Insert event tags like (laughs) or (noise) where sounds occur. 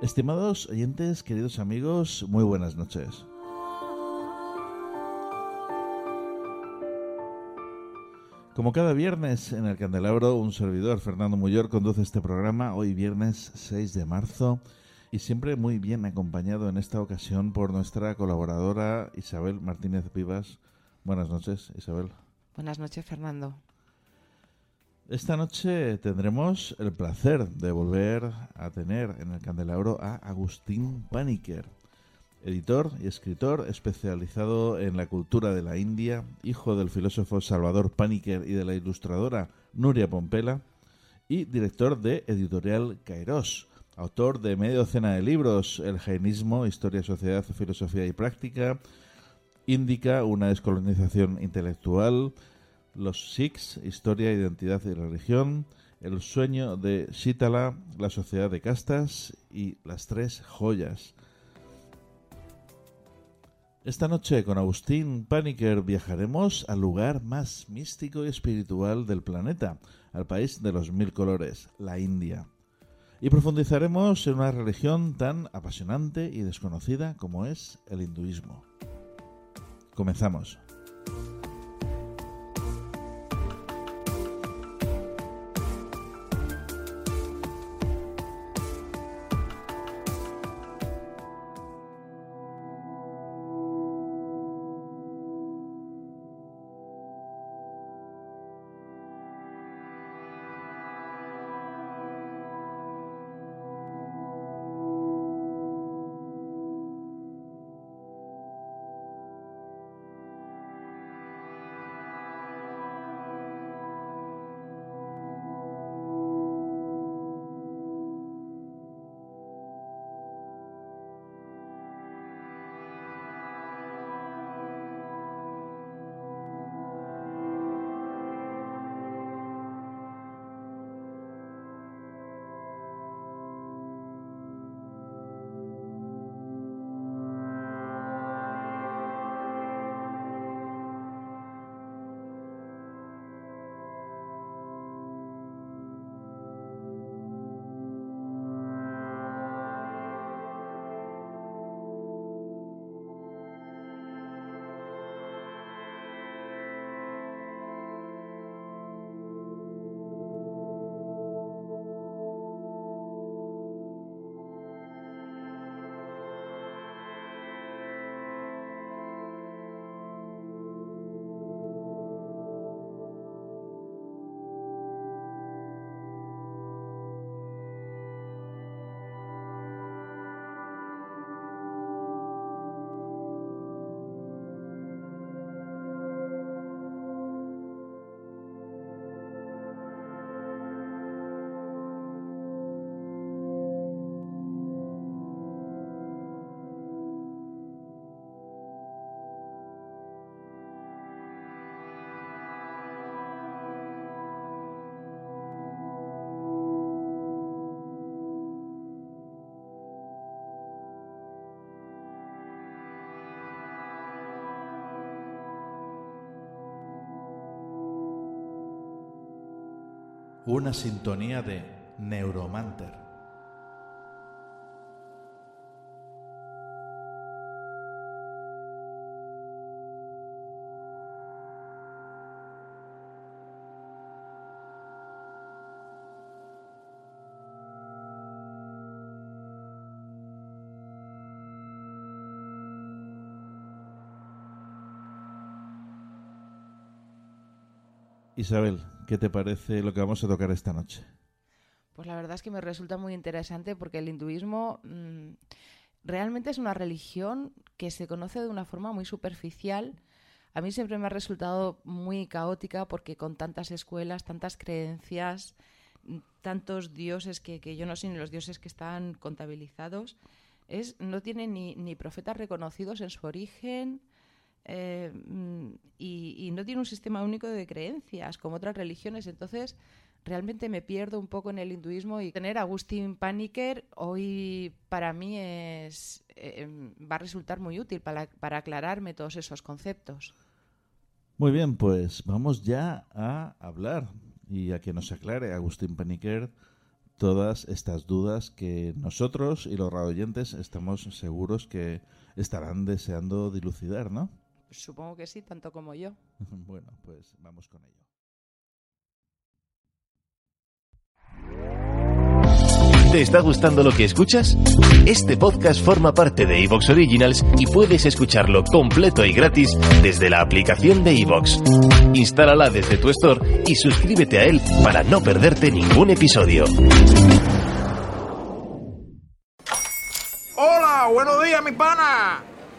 Estimados oyentes, queridos amigos, muy buenas noches. Como cada viernes en el Candelabro, un servidor, Fernando Muyor, conduce este programa hoy viernes 6 de marzo y siempre muy bien acompañado en esta ocasión por nuestra colaboradora Isabel Martínez Vivas. Buenas noches, Isabel. Buenas noches, Fernando. Esta noche tendremos el placer de volver a tener en el candelabro a Agustín Paniker, editor y escritor especializado en la cultura de la India, hijo del filósofo Salvador Paniker y de la ilustradora Nuria Pompela, y director de Editorial Kairos, autor de media docena de libros, El jainismo, Historia, Sociedad, Filosofía y Práctica, Indica, una descolonización intelectual, los Sikhs, Historia, Identidad y Religión, El sueño de Shitala, La sociedad de castas y Las tres joyas. Esta noche con Agustín Paniker viajaremos al lugar más místico y espiritual del planeta, al país de los mil colores, la India. Y profundizaremos en una religión tan apasionante y desconocida como es el hinduismo. Comenzamos. Una sintonía de Neuromanter. Isabel, ¿qué te parece lo que vamos a tocar esta noche? Pues la verdad es que me resulta muy interesante porque el hinduismo mm, realmente es una religión que se conoce de una forma muy superficial. A mí siempre me ha resultado muy caótica porque con tantas escuelas, tantas creencias, tantos dioses que, yo no sé ni los dioses que están contabilizados, es, no tiene ni, ni profetas reconocidos en su origen, eh, y, no tiene un sistema único de creencias como otras religiones. Entonces, realmente me pierdo un poco en el hinduismo y tener a Agustín Paniker hoy para mí es, eh, va a resultar muy útil para, para aclararme todos esos conceptos. Muy bien, pues vamos ya a hablar y a que nos aclare Agustín Paniker todas estas dudas que nosotros y los radioyentes estamos seguros que estarán deseando dilucidar, ¿no? Supongo que sí, tanto como yo. (laughs) bueno, pues vamos con ello. ¿Te está gustando lo que escuchas? Este podcast forma parte de Evox Originals y puedes escucharlo completo y gratis desde la aplicación de Evox. Instálala desde tu store y suscríbete a él para no perderte ningún episodio. Hola, buenos días, mi pana.